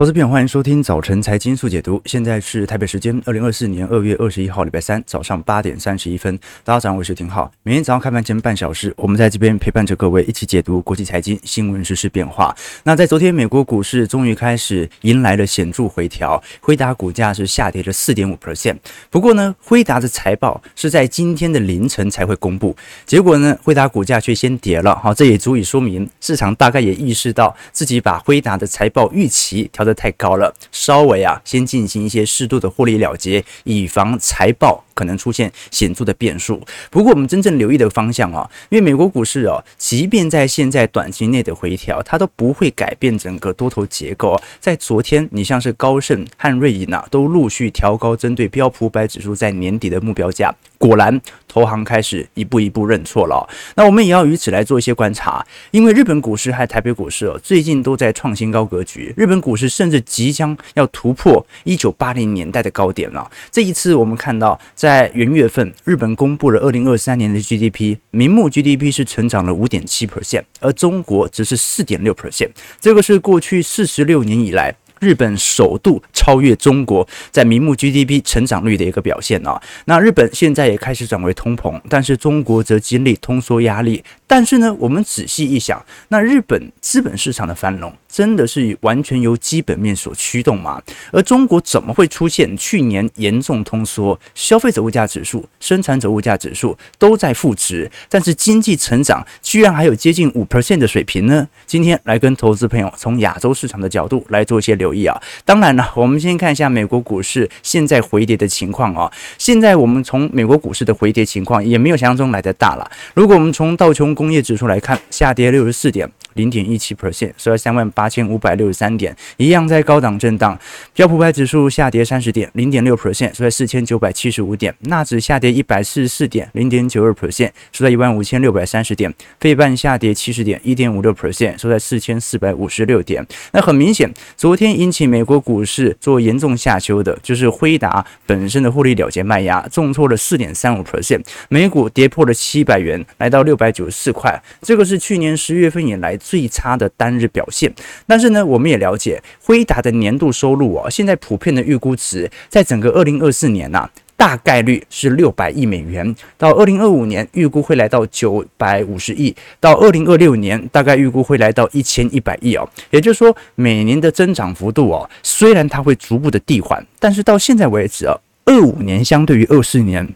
投资朋友，欢迎收听早晨财经速解读。现在是台北时间二零二四年二月二十一号，礼拜三早上八点三十一分。大家早上好，我是廷浩。每天早上开盘前半小时，我们在这边陪伴着各位一起解读国际财经新闻、时事变化。那在昨天，美国股市终于开始迎来了显著回调，辉达股价是下跌了四点五 percent。不过呢，辉达的财报是在今天的凌晨才会公布，结果呢，辉达股价却先跌了。好，这也足以说明市场大概也意识到自己把辉达的财报预期调得太高了，稍微啊，先进行一些适度的获利了结，以防财报可能出现显著的变数。不过，我们真正留意的方向啊，因为美国股市哦，即便在现在短期内的回调，它都不会改变整个多头结构。在昨天，你像是高盛和瑞银啊，都陆续调高针对标普百指数在年底的目标价。果然，投行开始一步一步认错了。那我们也要以此来做一些观察，因为日本股市和台北股市哦，最近都在创新高格局。日本股市甚至即将要突破一九八零年代的高点了。这一次，我们看到在在元月份，日本公布了二零二三年的 GDP，名目 GDP 是成长了五点七 percent，而中国则是四点六 percent。这个是过去四十六年以来。日本首度超越中国在名目 GDP 成长率的一个表现啊，那日本现在也开始转为通膨，但是中国则经历通缩压力。但是呢，我们仔细一想，那日本资本市场的繁荣真的是完全由基本面所驱动吗？而中国怎么会出现去年严重通缩，消费者物价指数、生产者物价指数都在负值，但是经济成长居然还有接近五 percent 的水平呢？今天来跟投资朋友从亚洲市场的角度来做一些留意啊。当然了，我们先看一下美国股市现在回跌的情况啊。现在我们从美国股市的回跌情况也没有想象中来得大了。如果我们从道琼工业指数来看，下跌六十四点。零点一七 percent，收在三万八千五百六十三点，一样在高档震荡。标普百指数下跌三十点，零点六 percent，收在四千九百七十五点。纳指下跌一百四十四点，零点九二 percent，收在一万五千六百三十点。费半下跌七十点，一点五六 percent，收在四千四百五十六点。那很明显，昨天引起美国股市做严重下修的，就是辉达本身的获利了结卖压，重挫了四点三五 percent，美股跌破了七百元，来到六百九十四块。这个是去年十月份以来。最差的单日表现，但是呢，我们也了解辉达的年度收入哦，现在普遍的预估值在整个二零二四年呐、啊，大概率是六百亿美元，到二零二五年预估会来到九百五十亿，到二零二六年大概预估会来到一千一百亿哦，也就是说每年的增长幅度哦，虽然它会逐步的递缓，但是到现在为止啊，二五年相对于二四年。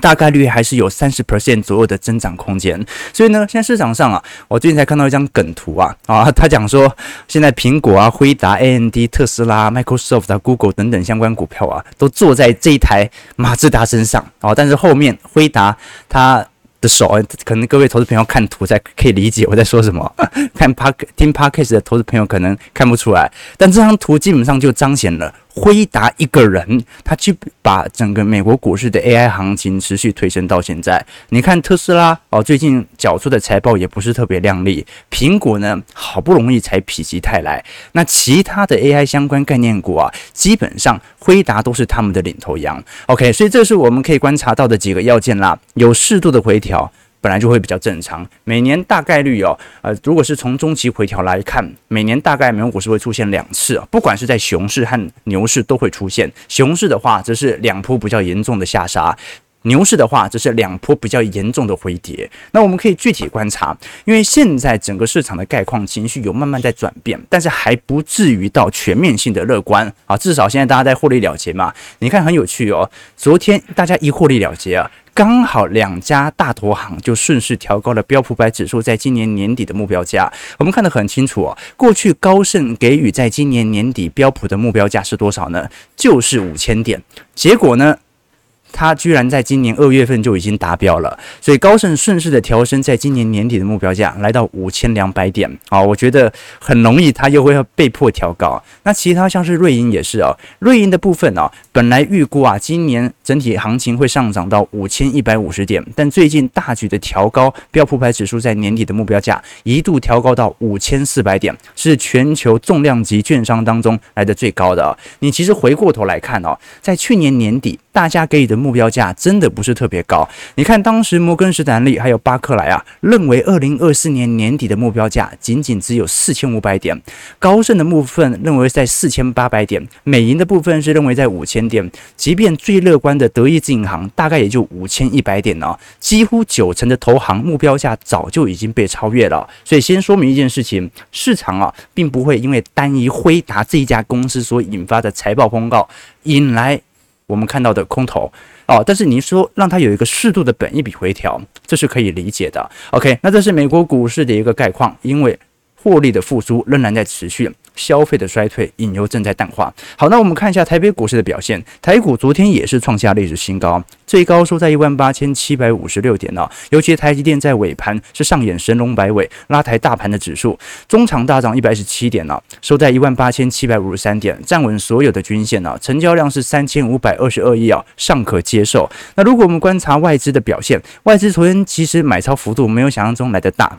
大概率还是有三十 percent 左右的增长空间，所以呢，现在市场上啊，我最近才看到一张梗图啊，啊，他讲说，现在苹果啊、辉达、AMD、特斯拉、Microsoft、Google 等等相关股票啊，都坐在这一台马自达身上啊，但是后面辉达它的手，可能各位投资朋友看图才可以理解我在说什么，看 Park 听 Podcast 的投资朋友可能看不出来，但这张图基本上就彰显了。辉达一个人，他去把整个美国股市的 AI 行情持续推升到现在。你看特斯拉哦，最近缴出的财报也不是特别亮丽。苹果呢，好不容易才否极泰来。那其他的 AI 相关概念股啊，基本上辉达都是他们的领头羊。OK，所以这是我们可以观察到的几个要件啦，有适度的回调。本来就会比较正常，每年大概率哦，呃，如果是从中期回调来看，每年大概美国股市会出现两次啊，不管是在熊市和牛市都会出现。熊市的话，则是两波比较严重的下杀；牛市的话，则是两波比较严重的回跌。那我们可以具体观察，因为现在整个市场的概况情绪有慢慢在转变，但是还不至于到全面性的乐观啊。至少现在大家在获利了结嘛，你看很有趣哦，昨天大家一获利了结啊。刚好两家大投行就顺势调高了标普百指数在今年年底的目标价。我们看得很清楚哦，过去高盛给予在今年年底标普的目标价是多少呢？就是五千点。结果呢？它居然在今年二月份就已经达标了，所以高盛顺势的调升在今年年底的目标价来到五千两百点啊，我觉得很容易它又会要被迫调高。那其他像是瑞银也是啊，瑞银的部分啊，本来预估啊今年整体行情会上涨到五千一百五十点，但最近大举的调高标普牌指数在年底的目标价，一度调高到五千四百点，是全球重量级券商当中来的最高的啊。你其实回过头来看哦，在去年年底大家给予的。目标价真的不是特别高。你看，当时摩根士丹利还有巴克莱啊，认为二零二四年年底的目标价仅仅只有四千五百点；高盛的部分认为在四千八百点；美银的部分是认为在五千点。即便最乐观的德意志银行，大概也就五千一百点呢。几乎九成的投行目标价早就已经被超越了。所以，先说明一件事情：市场啊，并不会因为单一辉达这一家公司所引发的财报公告引来。我们看到的空头哦，但是您说让它有一个适度的本一笔回调，这是可以理解的。OK，那这是美国股市的一个概况，因为获利的复苏仍然在持续。消费的衰退，隐忧正在淡化。好，那我们看一下台北股市的表现。台股昨天也是创下历史新高，最高收在一万八千七百五十六点呢。尤其台积电在尾盘是上演神龙摆尾，拉抬大盘的指数，中场大涨一百一十七点呢，收在一万八千七百五十三点，站稳所有的均线呢。成交量是三千五百二十二亿啊，尚可接受。那如果我们观察外资的表现，外资昨天其实买超幅度没有想象中来得大。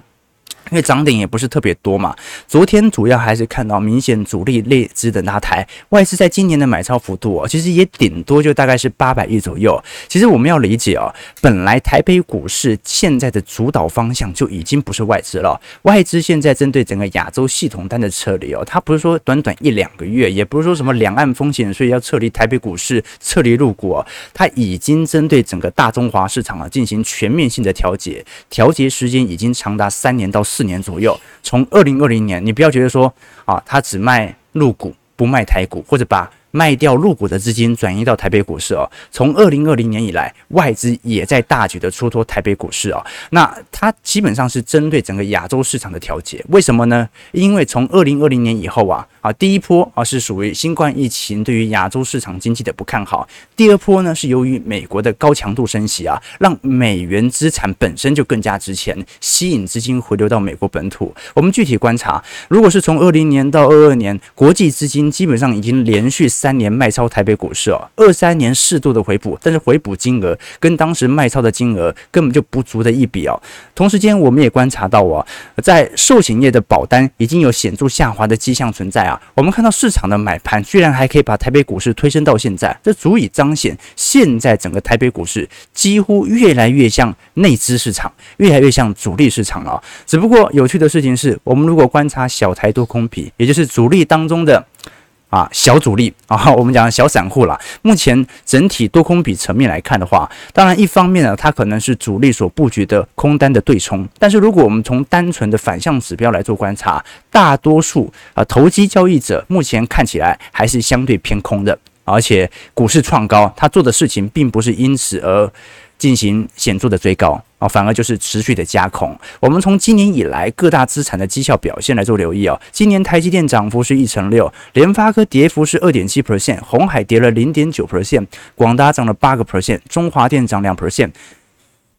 因为涨点也不是特别多嘛，昨天主要还是看到明显主力类资的拉抬，外资在今年的买超幅度哦，其实也顶多就大概是八百亿左右。其实我们要理解哦，本来台北股市现在的主导方向就已经不是外资了，外资现在针对整个亚洲系统单的撤离哦，它不是说短短一两个月，也不是说什么两岸风险，所以要撤离台北股市，撤离陆股，它已经针对整个大中华市场啊进行全面性的调节，调节时间已经长达三年到四。四年左右，从二零二零年，你不要觉得说啊，他只卖入股不卖台股，或者把卖掉入股的资金转移到台北股市哦。从二零二零年以来，外资也在大举的出脱台北股市哦。那它基本上是针对整个亚洲市场的调节，为什么呢？因为从二零二零年以后啊。啊，第一波啊是属于新冠疫情对于亚洲市场经济的不看好，第二波呢是由于美国的高强度升息啊，让美元资产本身就更加值钱，吸引资金回流到美国本土。我们具体观察，如果是从二零年到二二年，国际资金基本上已经连续三年卖超台北股市哦，二三年适度的回补，但是回补金额跟当时卖超的金额根本就不足的一比哦。同时间，我们也观察到啊，在寿险业的保单已经有显著下滑的迹象存在。我们看到市场的买盘居然还可以把台北股市推升到现在，这足以彰显现在整个台北股市几乎越来越像内资市场，越来越像主力市场了。只不过有趣的事情是，我们如果观察小台多空比，也就是主力当中的。啊，小主力啊，我们讲小散户啦。目前整体多空比层面来看的话，当然一方面呢，它可能是主力所布局的空单的对冲。但是如果我们从单纯的反向指标来做观察，大多数啊投机交易者目前看起来还是相对偏空的，而且股市创高，他做的事情并不是因此而进行显著的追高。啊，反而就是持续的加空。我们从今年以来各大资产的绩效表现来做留意啊。今年台积电涨幅是一成六，联发科跌幅是二点七 percent，鸿海跌了零点九 percent，广达涨了八个 percent，中华电涨两 percent，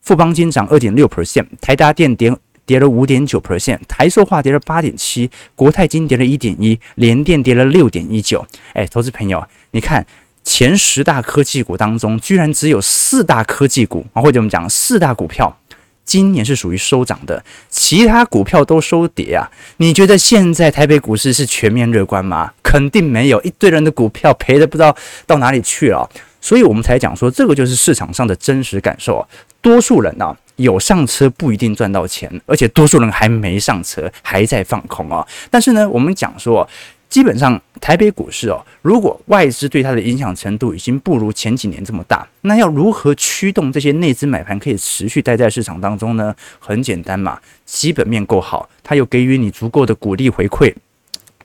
富邦金涨二点六 percent，台达电跌跌了五点九 percent，台塑化跌了八点七，国泰金跌了一点一，联电跌了六点一九。哎，投资朋友，你看。前十大科技股当中，居然只有四大科技股啊，或者我们讲四大股票，今年是属于收涨的，其他股票都收跌啊。你觉得现在台北股市是全面乐观吗？肯定没有，一堆人的股票赔的不知道到哪里去了。所以我们才讲说，这个就是市场上的真实感受。多数人啊，有上车不一定赚到钱，而且多数人还没上车，还在放空啊。但是呢，我们讲说。基本上，台北股市哦，如果外资对它的影响程度已经不如前几年这么大，那要如何驱动这些内资买盘可以持续待在市场当中呢？很简单嘛，基本面够好，它又给予你足够的鼓励回馈。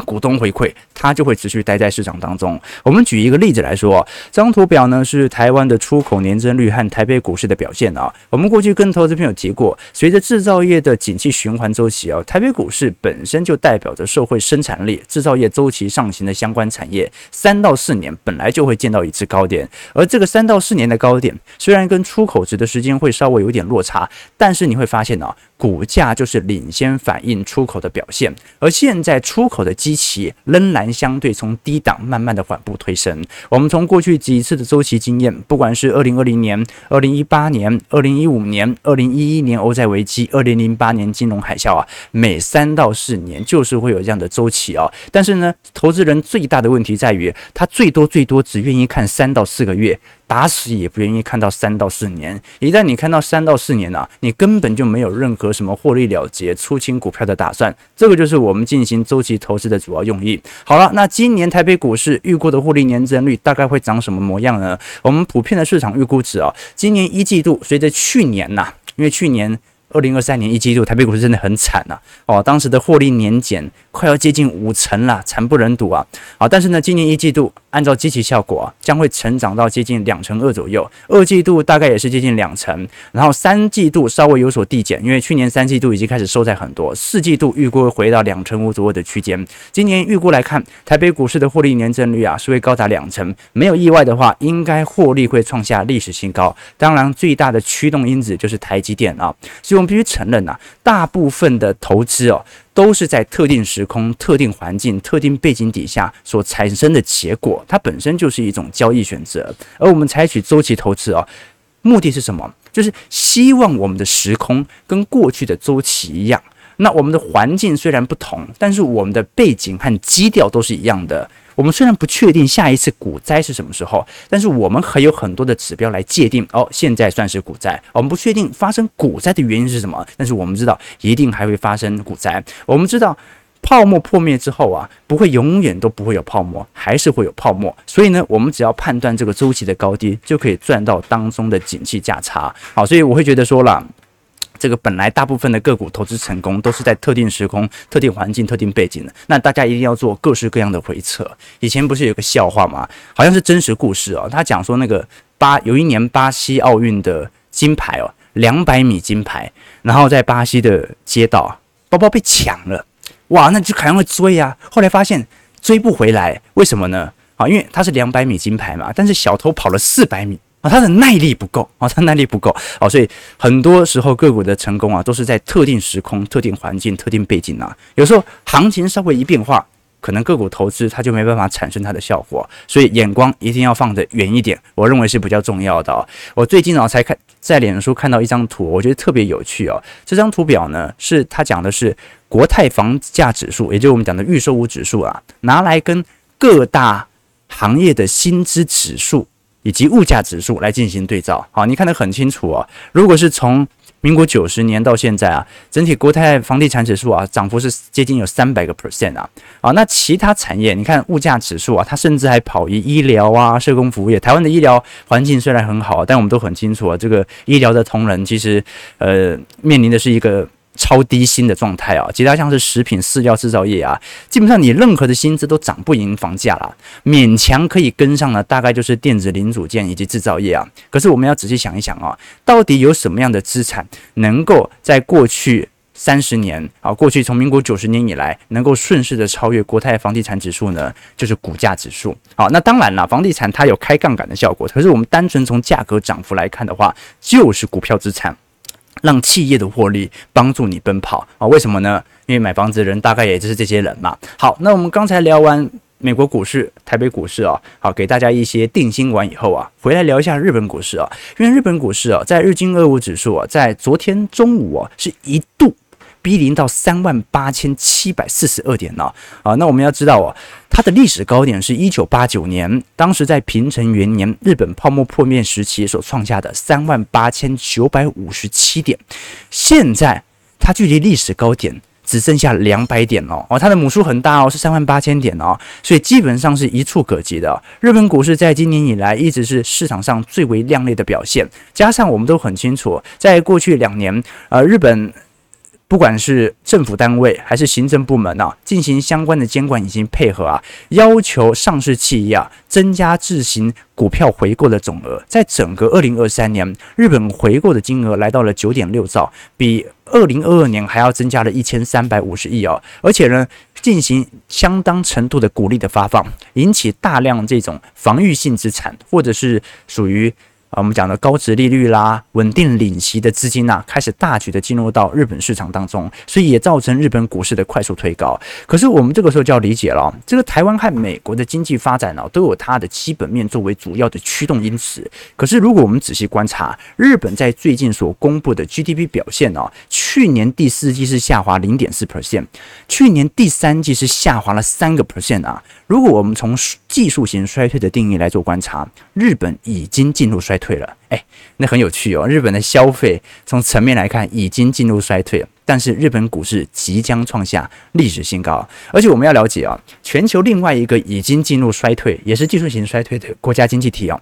股东回馈，它就会持续待在市场当中。我们举一个例子来说，这张图表呢是台湾的出口年增率和台北股市的表现啊。我们过去跟投资朋友提过，随着制造业的景气循环周期啊，台北股市本身就代表着社会生产力、制造业周期上行的相关产业，三到四年本来就会见到一次高点。而这个三到四年的高点，虽然跟出口值的时间会稍微有点落差，但是你会发现啊。股价就是领先反映出口的表现，而现在出口的基期仍然相对从低档慢慢的缓步推升。我们从过去几次的周期经验，不管是二零二零年、二零一八年、二零一五年、二零一一年欧债危机、二零零八年金融海啸啊，每三到四年就是会有这样的周期啊。但是呢，投资人最大的问题在于，他最多最多只愿意看三到四个月。打死也不愿意看到三到四年。一旦你看到三到四年啊，你根本就没有任何什么获利了结、出清股票的打算。这个就是我们进行周期投资的主要用意。好了，那今年台北股市预估的获利年增率大概会涨什么模样呢？我们普遍的市场预估值啊，今年一季度随着去年呐、因为去年。二零二三年一季度，台北股市真的很惨呐、啊！哦，当时的获利年减快要接近五成了，惨不忍睹啊！啊，但是呢，今年一季度按照基期效果，将会成长到接近两成二左右，二季度大概也是接近两成，然后三季度稍微有所递减，因为去年三季度已经开始收窄很多，四季度预估会回到两成五左右的区间。今年预估来看，台北股市的获利年增率啊是会高达两成，没有意外的话，应该获利会创下历史新高。当然，最大的驱动因子就是台积电啊。我们必须承认呐，大部分的投资哦，都是在特定时空、特定环境、特定背景底下所产生的结果，它本身就是一种交易选择。而我们采取周期投资哦，目的是什么？就是希望我们的时空跟过去的周期一样。那我们的环境虽然不同，但是我们的背景和基调都是一样的。我们虽然不确定下一次股灾是什么时候，但是我们还有很多的指标来界定哦，现在算是股灾。我们不确定发生股灾的原因是什么，但是我们知道一定还会发生股灾。我们知道泡沫破灭之后啊，不会永远都不会有泡沫，还是会有泡沫。所以呢，我们只要判断这个周期的高低，就可以赚到当中的景气价差。好，所以我会觉得说了。这个本来大部分的个股投资成功都是在特定时空、特定环境、特定背景的，那大家一定要做各式各样的回测。以前不是有个笑话吗？好像是真实故事哦。他讲说那个巴有一年巴西奥运的金牌哦，两百米金牌，然后在巴西的街道包包被抢了，哇，那就肯定会追啊。后来发现追不回来，为什么呢？啊，因为他是两百米金牌嘛，但是小偷跑了四百米。它的耐力不够啊，它耐力不够啊，所以很多时候个股的成功啊，都是在特定时空、特定环境、特定背景啊。有时候行情稍微一变化，可能个股投资它就没办法产生它的效果。所以眼光一定要放得远一点，我认为是比较重要的哦。我最近啊才看在脸书看到一张图，我觉得特别有趣哦。这张图表呢，是它讲的是国泰房价指数，也就是我们讲的预售屋指数啊，拿来跟各大行业的薪资指数。以及物价指数来进行对照，好，你看得很清楚啊。如果是从民国九十年到现在啊，整体国泰房地产指数啊，涨幅是接近有三百个 percent 啊。啊，那其他产业，你看物价指数啊，它甚至还跑于医疗啊、社工服务业。台湾的医疗环境虽然很好，但我们都很清楚啊，这个医疗的同仁其实呃面临的是一个。超低薪的状态啊，其他像是食品、饲料制造业啊，基本上你任何的薪资都涨不赢房价了，勉强可以跟上的大概就是电子零组件以及制造业啊。可是我们要仔细想一想啊，到底有什么样的资产能够在过去三十年啊，过去从民国九十年以来能够顺势的超越国泰房地产指数呢？就是股价指数。好，那当然了，房地产它有开杠杆的效果，可是我们单纯从价格涨幅来看的话，就是股票资产。让企业的获利帮助你奔跑啊？为什么呢？因为买房子的人大概也就是这些人嘛。好，那我们刚才聊完美国股市、台北股市啊，好，给大家一些定心丸以后啊，回来聊一下日本股市啊。因为日本股市啊，在日经二五指数啊，在昨天中午啊，是一度。逼临到三万八千七百四十二点呢，啊，那我们要知道哦，它的历史高点是一九八九年，当时在平成元年日本泡沫破灭时期所创下的三万八千九百五十七点，现在它距离历史高点只剩下两百点了哦，它的母数很大哦，是三万八千点哦，所以基本上是一触可及的。日本股市在今年以来一直是市场上最为亮丽的表现，加上我们都很清楚，在过去两年，呃，日本。不管是政府单位还是行政部门啊，进行相关的监管以及配合啊，要求上市企业啊增加自行股票回购的总额，在整个二零二三年，日本回购的金额来到了九点六兆，比二零二二年还要增加了一千三百五十亿哦，而且呢，进行相当程度的股利的发放，引起大量这种防御性资产或者是属于。啊，我们讲的高值利率啦，稳定领息的资金呐、啊，开始大举的进入到日本市场当中，所以也造成日本股市的快速推高。可是我们这个时候就要理解了，这个台湾和美国的经济发展呢、啊，都有它的基本面作为主要的驱动因子。可是如果我们仔细观察，日本在最近所公布的 GDP 表现呢、啊，去年第四季是下滑零点四 percent，去年第三季是下滑了三个 percent 啊。如果我们从技术型衰退的定义来做观察，日本已经进入衰退了。哎，那很有趣哦。日本的消费从层面来看已经进入衰退，但是日本股市即将创下历史新高。而且我们要了解啊，全球另外一个已经进入衰退，也是技术型衰退的国家经济体哦。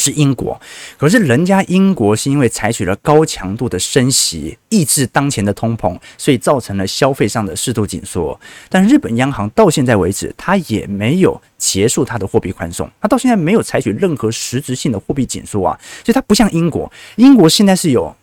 是英国，可是人家英国是因为采取了高强度的升息，抑制当前的通膨，所以造成了消费上的适度紧缩。但日本央行到现在为止，它也没有结束它的货币宽松，它到现在没有采取任何实质性的货币紧缩啊，所以它不像英国，英国现在是有。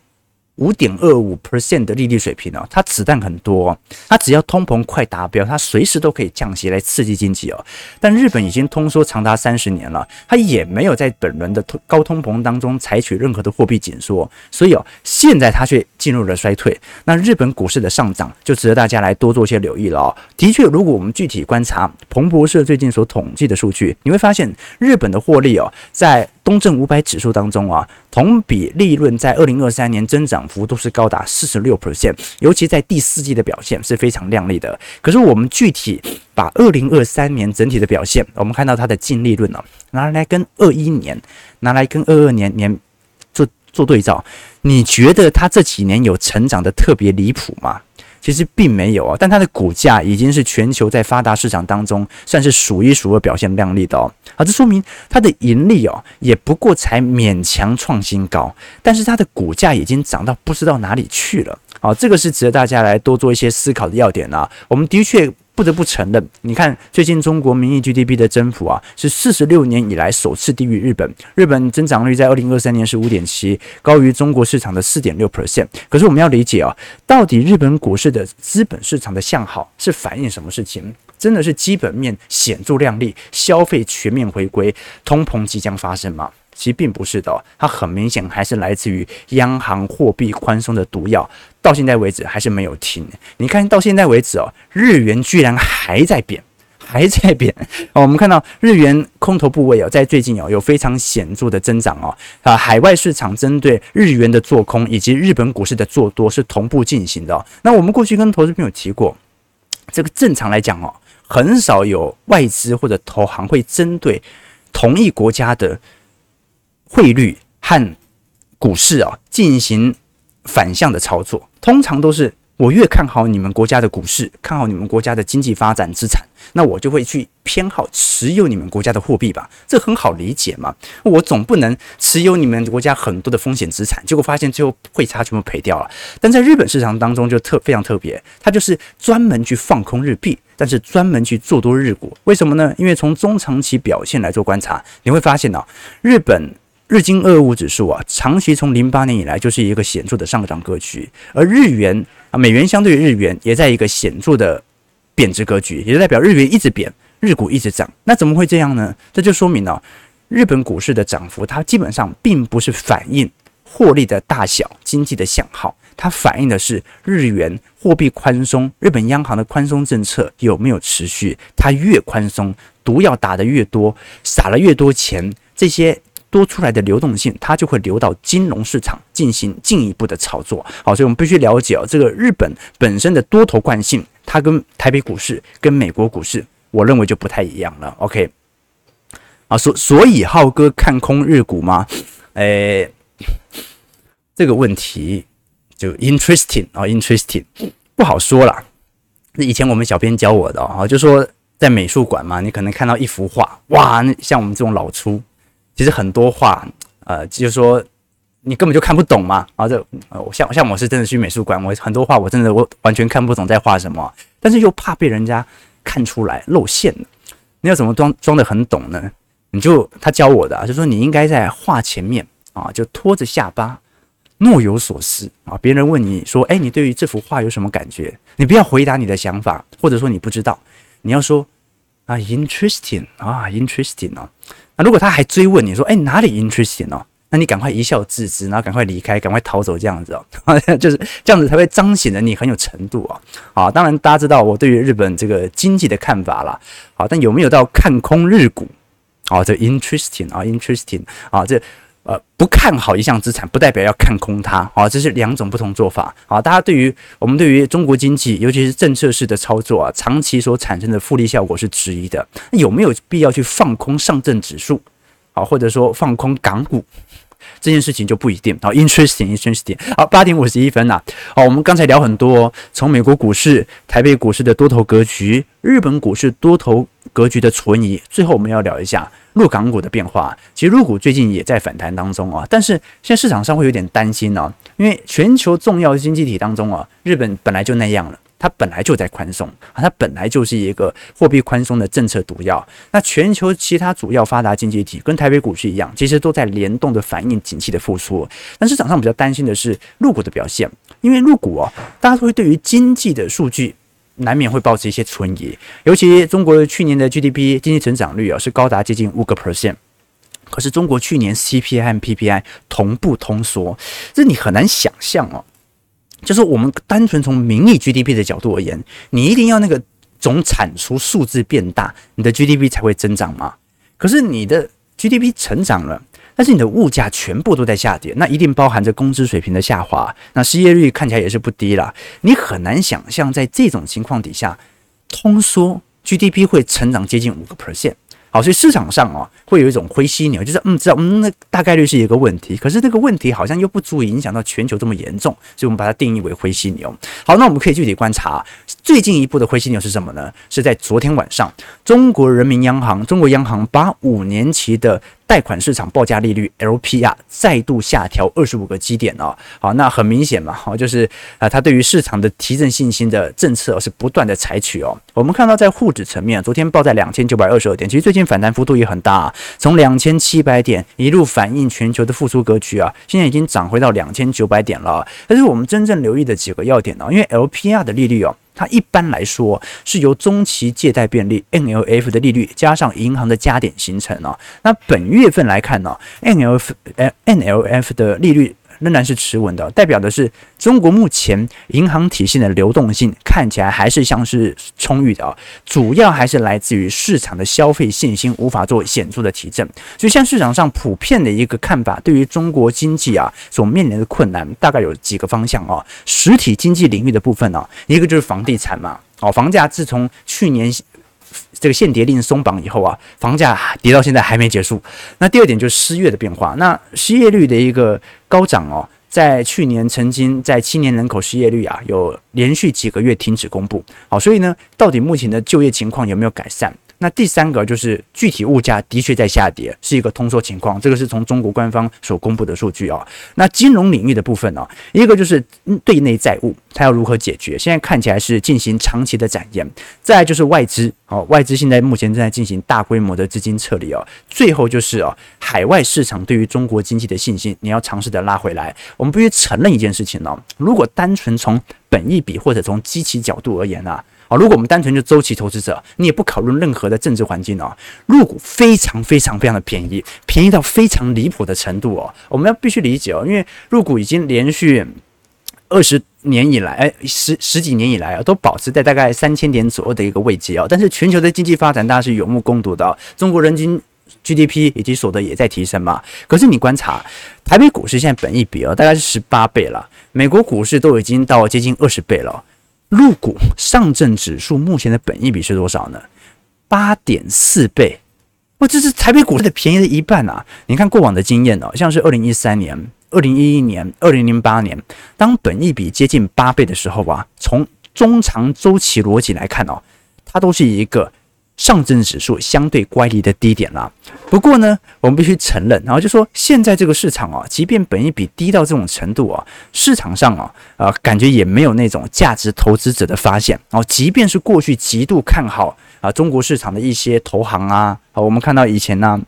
五点二五 percent 的利率水平哦，它子弹很多，它只要通膨快达标，它随时都可以降息来刺激经济哦。但日本已经通缩长达三十年了，它也没有在本轮的高通膨当中采取任何的货币紧缩，所以哦，现在它却进入了衰退。那日本股市的上涨就值得大家来多做些留意了哦。的确，如果我们具体观察彭博社最近所统计的数据，你会发现日本的获利哦，在东证五百指数当中啊，同比利润在二零二三年增长幅度是高达四十六 percent，尤其在第四季的表现是非常亮丽的。可是我们具体把二零二三年整体的表现，我们看到它的净利润啊，拿来跟二一年，拿来跟二二年年做做对照，你觉得它这几年有成长的特别离谱吗？其实并没有啊，但它的股价已经是全球在发达市场当中算是数一数二表现亮丽的哦。啊，这说明它的盈利哦，也不过才勉强创新高，但是它的股价已经涨到不知道哪里去了。好，这个是值得大家来多做一些思考的要点啊。我们的确。不得不承认，你看最近中国名义 GDP 的增幅啊，是四十六年以来首次低于日本。日本增长率在二零二三年是五点七，高于中国市场的四点六 percent。可是我们要理解啊，到底日本股市的资本市场的向好是反映什么事情？真的是基本面显著亮丽，消费全面回归，通膨即将发生吗？其实并不是的，它很明显还是来自于央行货币宽松的毒药，到现在为止还是没有停。你看到现在为止哦，日元居然还在贬，还在贬哦。我们看到日元空头部位哦，在最近哦有非常显著的增长哦。啊，海外市场针对日元的做空以及日本股市的做多是同步进行的。那我们过去跟投资朋友提过，这个正常来讲哦，很少有外资或者投行会针对同一国家的。汇率和股市啊，进行反向的操作，通常都是我越看好你们国家的股市，看好你们国家的经济发展资产，那我就会去偏好持有你们国家的货币吧，这很好理解嘛。我总不能持有你们国家很多的风险资产，结果发现最后汇差全部赔掉了。但在日本市场当中就特非常特别，它就是专门去放空日币，但是专门去做多日股。为什么呢？因为从中长期表现来做观察，你会发现呢，日本。日经二五指数啊，长期从零八年以来就是一个显著的上涨格局，而日元啊，美元相对于日元也在一个显著的贬值格局，也就代表日元一直贬，日股一直涨。那怎么会这样呢？这就说明了日本股市的涨幅，它基本上并不是反映获利的大小、经济的向好，它反映的是日元货币宽松，日本央行的宽松政策有没有持续？它越宽松，毒药打得越多，撒了越多钱，这些。多出来的流动性，它就会流到金融市场进行进一步的炒作。好，所以我们必须了解哦，这个日本本身的多头惯性，它跟台北股市、跟美国股市，我认为就不太一样了。OK，啊，所所以浩哥看空日股吗？诶，这个问题就 interesting 啊，interesting 不好说了。那以前我们小编教我的啊，就说在美术馆嘛，你可能看到一幅画，哇，那像我们这种老粗。其实很多画，呃，就是说你根本就看不懂嘛。然后这，呃，像像我是真的去美术馆，我很多画我真的我完全看不懂在画什么，但是又怕被人家看出来露馅了。你要怎么装装得很懂呢？你就他教我的啊，就说你应该在画前面啊，就托着下巴，若有所思啊。别人问你说，哎，你对于这幅画有什么感觉？你不要回答你的想法，或者说你不知道，你要说啊，interesting 啊，interesting 啊。那如果他还追问你说，哎，哪里 interesting 哦？那你赶快一笑置之，然后赶快离开，赶快逃走，这样子哦，就是这样子才会彰显的你很有程度啊。好，当然大家知道我对于日本这个经济的看法啦。好，但有没有到看空日股？哦，这 interesting 啊，interesting 啊，这呃，不看好一项资产，不代表要看空它，啊，这是两种不同做法，啊，大家对于我们对于中国经济，尤其是政策式的操作啊，长期所产生的复利效果是质疑的，那有没有必要去放空上证指数，啊，或者说放空港股？这件事情就不一定好，interesting，interesting。好，八点五十一分呐。好，我们刚才聊很多，从美国股市、台北股市的多头格局，日本股市多头格局的存疑，最后我们要聊一下陆港股的变化。其实陆股最近也在反弹当中啊，但是现在市场上会有点担心呢，因为全球重要经济体当中啊，日本本来就那样了。它本来就在宽松啊，它本来就是一个货币宽松的政策毒药。那全球其他主要发达经济体跟台北股市一样，其实都在联动的反映景气的复苏。但市场上比较担心的是入股的表现，因为入股哦，大家会对于经济的数据难免会抱持一些存疑。尤其中国的去年的 GDP 经济成长率啊是高达接近五个 percent，可是中国去年 CPI 和 PPI 同步通缩，这你很难想象哦。就是我们单纯从名义 GDP 的角度而言，你一定要那个总产出数字变大，你的 GDP 才会增长吗？可是你的 GDP 成长了，但是你的物价全部都在下跌，那一定包含着工资水平的下滑，那失业率看起来也是不低了。你很难想象在这种情况底下，通缩 GDP 会成长接近五个 percent。好，所以市场上啊，会有一种灰犀牛，就是嗯，知道嗯，那大概率是一个问题，可是这个问题好像又不足以影响到全球这么严重，所以我们把它定义为灰犀牛。好，那我们可以具体观察，最近一步的灰犀牛是什么呢？是在昨天晚上，中国人民央行、中国央行把五年期的贷款市场报价利率 LPR 再度下调二十五个基点哦，好，那很明显嘛，好，就是啊，它对于市场的提振信心的政策是不断的采取哦。我们看到在沪指层面，昨天报在两千九百二十二点，其实最近反弹幅度也很大，从两千七百点一路反映全球的复苏格局啊，现在已经涨回到两千九百点了。但是我们真正留意的几个要点呢，因为 LPR 的利率哦。它一般来说是由中期借贷便利 （NLF） 的利率加上银行的加点形成哦。那本月份来看呢，NLF NLF 的利率。仍然是持稳的，代表的是中国目前银行体系的流动性看起来还是像是充裕的。啊，主要还是来自于市场的消费信心无法做显著的提振，所以像市场上普遍的一个看法，对于中国经济啊所面临的困难，大概有几个方向啊，实体经济领域的部分呢，一个就是房地产嘛，哦，房价自从去年。这个限跌令松绑以后啊，房价跌到现在还没结束。那第二点就是失业的变化。那失业率的一个高涨哦，在去年曾经在青年人口失业率啊有连续几个月停止公布。好，所以呢，到底目前的就业情况有没有改善？那第三个就是具体物价的确在下跌，是一个通缩情况，这个是从中国官方所公布的数据啊。那金融领域的部分呢，一个就是对内债务，它要如何解决？现在看起来是进行长期的展延。再就是外资，哦，外资现在目前正在进行大规模的资金撤离哦。最后就是哦，海外市场对于中国经济的信心，你要尝试的拉回来。我们必须承认一件事情哦，如果单纯从本益比或者从基期角度而言啊。啊，如果我们单纯就周期投资者，你也不考虑任何的政治环境哦，入股非常非常非常的便宜，便宜到非常离谱的程度哦。我们要必须理解哦，因为入股已经连续二十年以来，哎，十十几年以来啊，都保持在大概三千点左右的一个位阶哦。但是全球的经济发展，大家是有目共睹的，中国人均 GDP 以及所得也在提升嘛。可是你观察台北股市现在本益比哦，大概是十八倍了，美国股市都已经到接近二十倍了。入股上证指数目前的本益比是多少呢？八点四倍，哇，这是台北股市的便宜的一半啊！你看过往的经验哦，像是二零一三年、二零一一年、二零零八年，当本益比接近八倍的时候啊，从中长周期逻辑来看哦，它都是一个。上证指数相对乖离的低点啦，不过呢，我们必须承认，然后就说现在这个市场啊，即便本益比低到这种程度啊，市场上啊，呃，感觉也没有那种价值投资者的发现。然后，即便是过去极度看好啊中国市场的一些投行啊，啊，我们看到以前呢，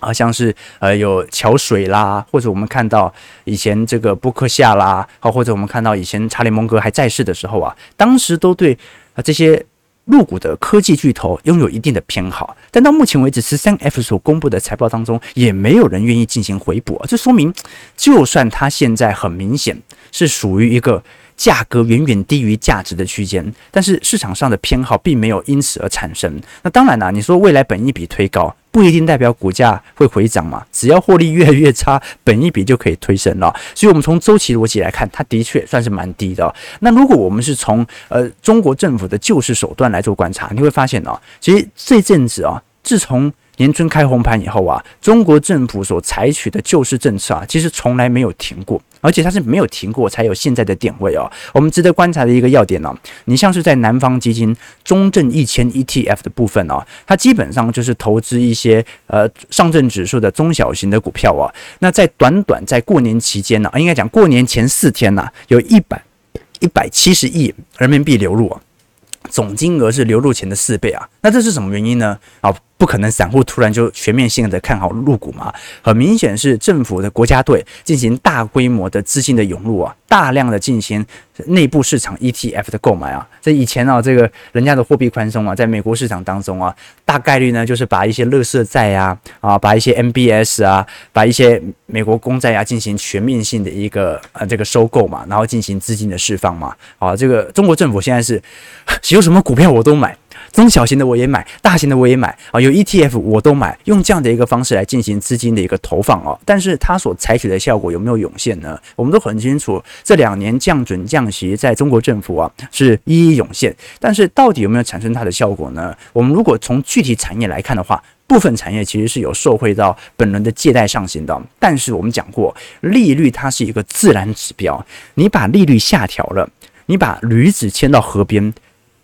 啊，像是呃有桥水啦，或者我们看到以前这个布克夏啦，好，或者我们看到以前查理蒙格还在世的时候啊，当时都对啊这些。入股的科技巨头拥有一定的偏好，但到目前为止，十三 F 所公布的财报当中，也没有人愿意进行回补。这说明，就算它现在很明显是属于一个价格远远低于价值的区间，但是市场上的偏好并没有因此而产生。那当然啦，你说未来本一比推高。不一定代表股价会回涨嘛。只要获利越来越差，本一比就可以推升了。所以，我们从周期逻辑来看，它的确算是蛮低的。那如果我们是从呃中国政府的救市手段来做观察，你会发现哦，其实这阵子啊，自从年春开红盘以后啊，中国政府所采取的救市政策啊，其实从来没有停过，而且它是没有停过才有现在的点位哦。我们值得观察的一个要点呢，你像是在南方基金中证一千 ETF 的部分哦，它基本上就是投资一些呃上证指数的中小型的股票啊。那在短短在过年期间呢，应该讲过年前四天呢，有一百一百七十亿人民币流入啊。总金额是流入前的四倍啊，那这是什么原因呢？啊，不可能散户突然就全面性的看好入股嘛，很明显是政府的国家队进行大规模的资金的涌入啊，大量的进行内部市场 ETF 的购买啊，这以前啊，这个人家的货币宽松啊，在美国市场当中啊，大概率呢就是把一些垃圾债啊，啊，把一些 MBS 啊，把一些美国公债啊进行全面性的一个呃这个收购嘛，然后进行资金的释放嘛，啊，这个中国政府现在是 有什么股票我都买。中小型的我也买，大型的我也买啊，有 ETF 我都买，用这样的一个方式来进行资金的一个投放哦。但是它所采取的效果有没有涌现呢？我们都很清楚，这两年降准降息在中国政府啊是一一涌现，但是到底有没有产生它的效果呢？我们如果从具体产业来看的话，部分产业其实是有受惠到本轮的借贷上行的。但是我们讲过，利率它是一个自然指标，你把利率下调了，你把驴子牵到河边。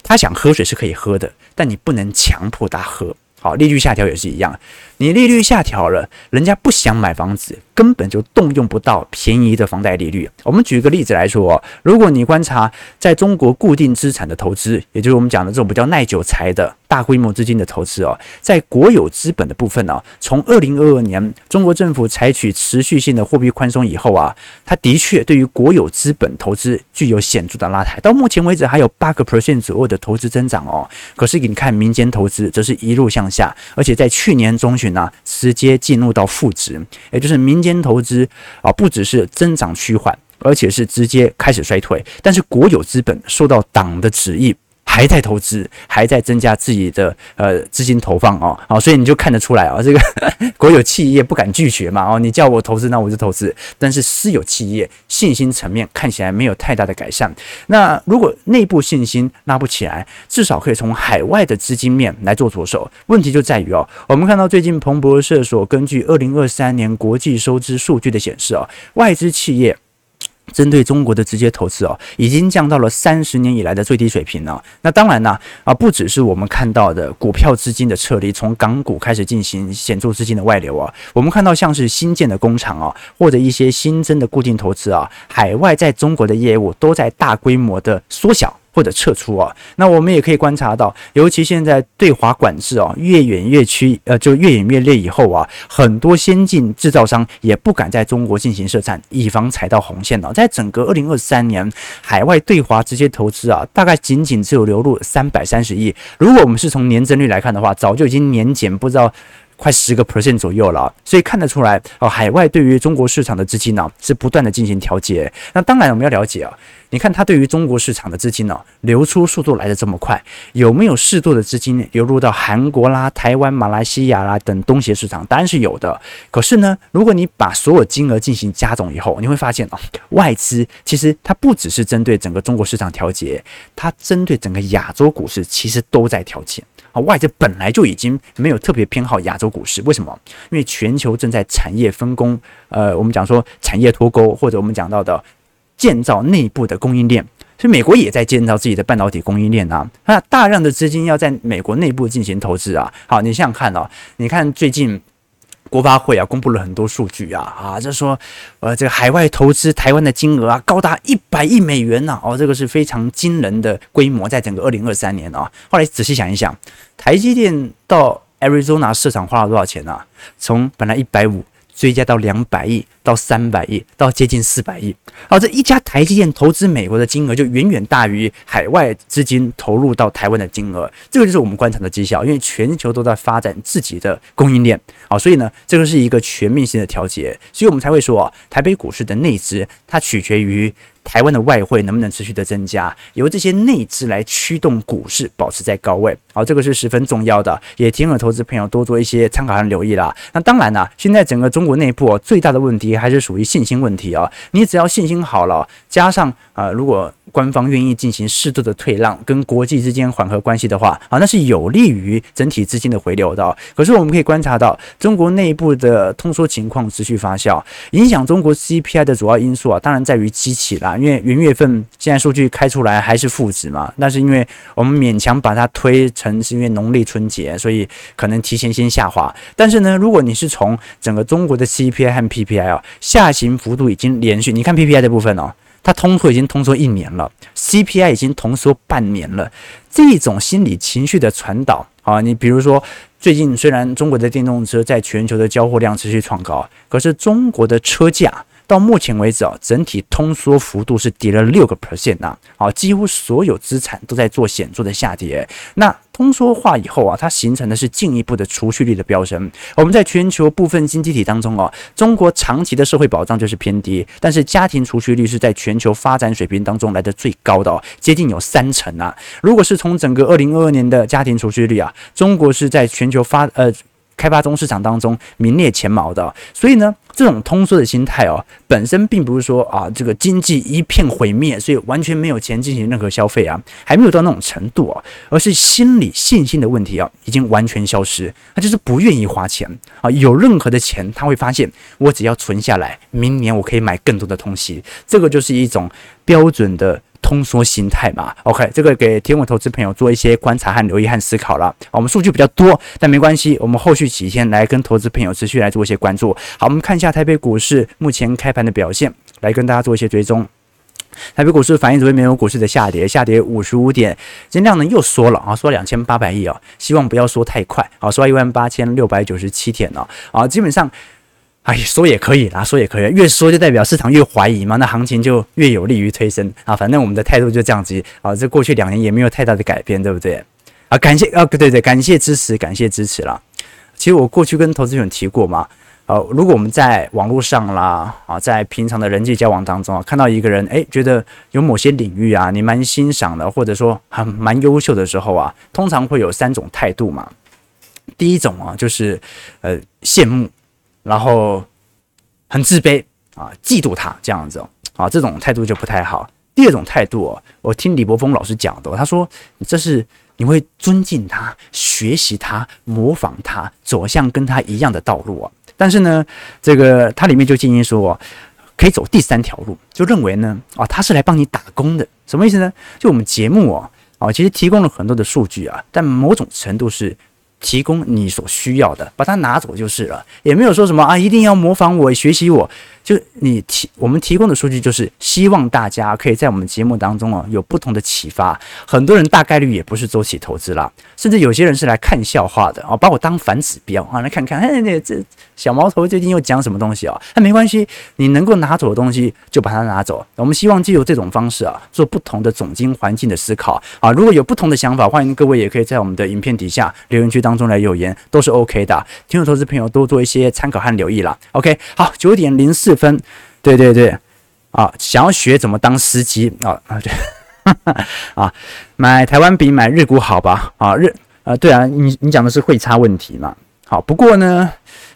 他想喝水是可以喝的，但你不能强迫他喝。好，利率下调也是一样，你利率下调了，人家不想买房子，根本就动用不到便宜的房贷利率。我们举个例子来说，如果你观察在中国固定资产的投资，也就是我们讲的这种比较耐久财的。大规模资金的投资哦，在国有资本的部分呢，从二零二二年中国政府采取持续性的货币宽松以后啊，它的确对于国有资本投资具有显著的拉抬，到目前为止还有八个 percent 左右的投资增长哦。可是你看民间投资则是一路向下，而且在去年中呢，直接进入到负值，也就是民间投资啊，不只是增长趋缓，而且是直接开始衰退。但是国有资本受到党的旨意。还在投资，还在增加自己的呃资金投放哦，好，所以你就看得出来啊，这个 国有企业不敢拒绝嘛，哦，你叫我投资，那我就投资。但是私有企业信心层面看起来没有太大的改善。那如果内部信心拉不起来，至少可以从海外的资金面来做着手。问题就在于哦，我们看到最近彭博社所根据二零二三年国际收支数据的显示哦，外资企业。针对中国的直接投资哦，已经降到了三十年以来的最低水平了。那当然呢，啊，不只是我们看到的股票资金的撤离，从港股开始进行显著资金的外流啊。我们看到像是新建的工厂啊，或者一些新增的固定投资啊，海外在中国的业务都在大规模的缩小。或者撤出啊，那我们也可以观察到，尤其现在对华管制啊越演越趋，呃，就越演越烈以后啊，很多先进制造商也不敢在中国进行设厂，以防踩到红线了。在整个二零二三年，海外对华直接投资啊，大概仅仅只有流入三百三十亿。如果我们是从年增率来看的话，早就已经年减不知道快十个 percent 左右了。所以看得出来哦，海外对于中国市场的资金呢是不断的进行调节。那当然我们要了解啊。你看，它对于中国市场的资金呢，流出速度来得这么快，有没有适度的资金流入到韩国啦、台湾、马来西亚啦等东协市场？当然是有的。可是呢，如果你把所有金额进行加总以后，你会发现哦，外资其实它不只是针对整个中国市场调节，它针对整个亚洲股市其实都在调节啊。外资本来就已经没有特别偏好亚洲股市，为什么？因为全球正在产业分工，呃，我们讲说产业脱钩，或者我们讲到的。建造内部的供应链，所以美国也在建造自己的半导体供应链啊。那大量的资金要在美国内部进行投资啊。好，你想想看哦，你看最近国发会啊公布了很多数据啊，啊，就说呃这个海外投资台湾的金额啊高达一百亿美元呐，哦，这个是非常惊人的规模，在整个二零二三年啊。后来仔细想一想，台积电到 Arizona 市场花了多少钱呢？从本来一百五追加到两百亿。到三百亿，到接近四百亿。好，这一家台积电投资美国的金额就远远大于海外资金投入到台湾的金额。这个就是我们观察的绩效，因为全球都在发展自己的供应链。好，所以呢，这个是一个全面性的调节，所以我们才会说，台北股市的内资它取决于。台湾的外汇能不能持续的增加，由这些内资来驱动股市保持在高位，好，这个是十分重要的，也提醒投资朋友多做一些参考和留意啦。那当然啦，现在整个中国内部最大的问题还是属于信心问题啊，你只要信心好了，加上啊，如果官方愿意进行适度的退让，跟国际之间缓和关系的话，啊，那是有利于整体资金的回流的。可是我们可以观察到，中国内部的通缩情况持续发酵，影响中国 CPI 的主要因素啊，当然在于机器啦。因为元月份现在数据开出来还是负值嘛，但是因为我们勉强把它推成是因为农历春节，所以可能提前先下滑。但是呢，如果你是从整个中国的 CPI 和 PPI 啊，下行幅度已经连续，你看 PPI 的部分哦。它通缩已经通缩一年了，CPI 已经通缩半年了，这种心理情绪的传导啊，你比如说最近虽然中国的电动车在全球的交货量持续创高，可是中国的车价。到目前为止啊，整体通缩幅度是跌了六个 percent 呐，啊，几乎所有资产都在做显著的下跌。那通缩化以后啊，它形成的是进一步的储蓄率的飙升。我们在全球部分经济体当中啊，中国长期的社会保障就是偏低，但是家庭储蓄率是在全球发展水平当中来的最高的，接近有三成啊。如果是从整个二零二二年的家庭储蓄率啊，中国是在全球发呃。开发中市场当中名列前茅的，所以呢，这种通缩的心态哦，本身并不是说啊，这个经济一片毁灭，所以完全没有钱进行任何消费啊，还没有到那种程度啊，而是心理信心的问题啊，已经完全消失，他就是不愿意花钱啊，有任何的钱他会发现，我只要存下来，明年我可以买更多的东西，这个就是一种标准的。通缩心态嘛，OK，这个给天文投资朋友做一些观察和留意和思考了。我们数据比较多，但没关系，我们后续几天来跟投资朋友持续来做一些关注。好，我们看一下台北股市目前开盘的表现，来跟大家做一些追踪。台北股市反映昨天美国股市的下跌，下跌五十五点，今量呢又缩了啊，缩两千八百亿啊，希望不要缩太快啊，缩到一万八千六百九十七点了啊，基本上。哎，说也可以啦，说也可以，越说就代表市场越怀疑嘛，那行情就越有利于推升啊。反正我们的态度就这样子啊，这过去两年也没有太大的改变，对不对？啊，感谢啊，对对对，感谢支持，感谢支持啦。其实我过去跟投资人提过嘛，呃、啊，如果我们在网络上啦，啊，在平常的人际交往当中啊，看到一个人，哎，觉得有某些领域啊，你蛮欣赏的，或者说很蛮优秀的时候啊，通常会有三种态度嘛。第一种啊，就是呃羡慕。然后很自卑啊，嫉妒他这样子，啊，这种态度就不太好。第二种态度哦，我听李柏锋老师讲的，他说这是你会尊敬他、学习他、模仿他，走向跟他一样的道路啊。但是呢，这个他里面就建议说，可以走第三条路，就认为呢，啊，他是来帮你打工的，什么意思呢？就我们节目哦，啊，其实提供了很多的数据啊，但某种程度是。提供你所需要的，把它拿走就是了，也没有说什么啊，一定要模仿我、学习我。就你提我们提供的数据，就是希望大家可以在我们节目当中啊有不同的启发。很多人大概率也不是周期投资啦，甚至有些人是来看笑话的啊，把我当反指标啊，来看看，哎，那这小毛头最近又讲什么东西啊？那没关系，你能够拿走的东西就把它拿走。我们希望借由这种方式啊，做不同的总经环境的思考啊。如果有不同的想法，欢迎各位也可以在我们的影片底下留言区当中来留言，都是 OK 的。听众投资朋友多做一些参考和留意啦。OK，好，九点零四。分，对对对，啊，想要学怎么当司机啊啊对，啊，买台湾比买日股好吧？啊日，啊对啊，你你讲的是汇差问题嘛？好，不过呢，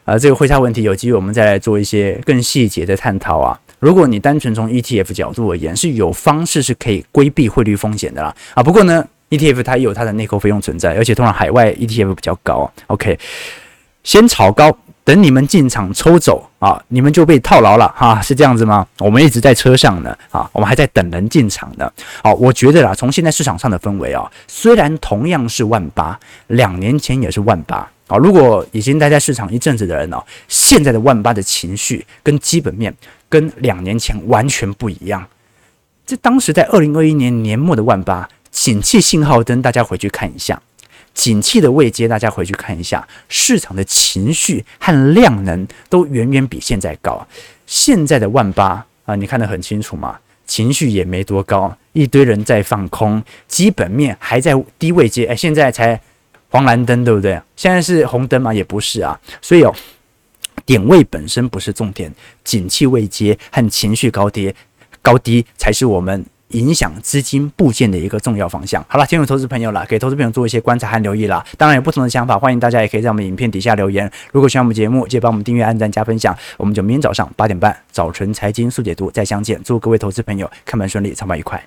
呃，这个汇差问题有机会我们再来做一些更细节的探讨啊。如果你单纯从 ETF 角度而言，是有方式是可以规避汇率风险的啦。啊，不过呢，ETF 它也有它的内扣费用存在，而且通常海外 ETF 比较高。OK，先炒高。等你们进场抽走啊，你们就被套牢了哈，是这样子吗？我们一直在车上呢啊，我们还在等人进场呢。好，我觉得啦，从现在市场上的氛围啊，虽然同样是万八，两年前也是万八啊。如果已经待在市场一阵子的人呢，现在的万八的情绪跟基本面跟两年前完全不一样。这当时在二零二一年年末的万八，景气信号灯，大家回去看一下。景气的位阶，大家回去看一下，市场的情绪和量能都远远比现在高。现在的万八啊，你看得很清楚嘛，情绪也没多高，一堆人在放空，基本面还在低位阶，哎，现在才黄蓝灯，对不对？现在是红灯吗？也不是啊，所以哦，点位本身不是重点，景气位阶和情绪高跌高低才是我们。影响资金部件的一个重要方向。好了，进入投资朋友了，给投资朋友做一些观察和留意了。当然有不同的想法，欢迎大家也可以在我们影片底下留言。如果喜欢我们节目，记得帮我们订阅、按赞、加分享。我们就明天早上八点半，早晨财经速解读再相见。祝各位投资朋友开门顺利，操盘愉快。